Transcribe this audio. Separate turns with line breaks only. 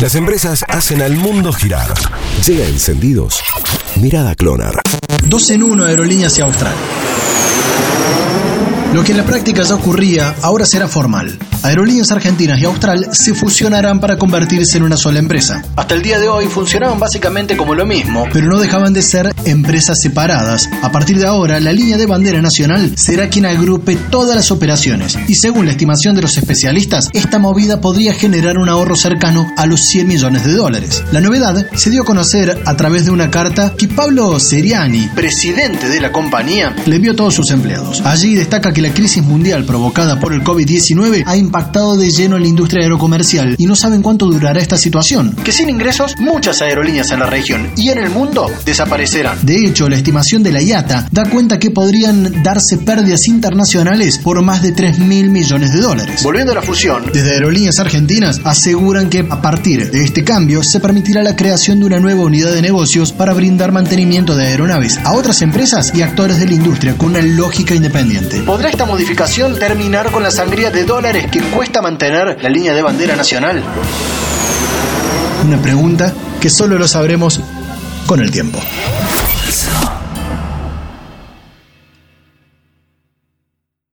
Las empresas hacen al mundo girar. Llega encendidos. Mirada Clonar.
Dos en uno Aerolíneas y Austral. Lo que en la práctica ya ocurría, ahora será formal. Aerolíneas Argentinas y Austral se fusionarán para convertirse en una sola empresa. Hasta el día de hoy funcionaban básicamente como lo mismo, pero no dejaban de ser empresas separadas. A partir de ahora, la línea de bandera nacional será quien agrupe todas las operaciones y según la estimación de los especialistas, esta movida podría generar un ahorro cercano a los 100 millones de dólares. La novedad se dio a conocer a través de una carta que Pablo Seriani, presidente de la compañía, le envió a todos sus empleados. Allí destaca la crisis mundial provocada por el COVID-19 ha impactado de lleno en la industria aerocomercial y no saben cuánto durará esta situación. Que sin ingresos, muchas aerolíneas en la región y en el mundo desaparecerán. De hecho, la estimación de la IATA da cuenta que podrían darse pérdidas internacionales por más de 3 mil millones de dólares. Volviendo a la fusión, desde Aerolíneas Argentinas aseguran que a partir de este cambio se permitirá la creación de una nueva unidad de negocios para brindar mantenimiento de aeronaves a otras empresas y actores de la industria con una lógica independiente. ¿Podrá esta modificación terminar con la sangría de dólares que cuesta mantener la línea de bandera nacional? Una pregunta que solo lo sabremos con el tiempo.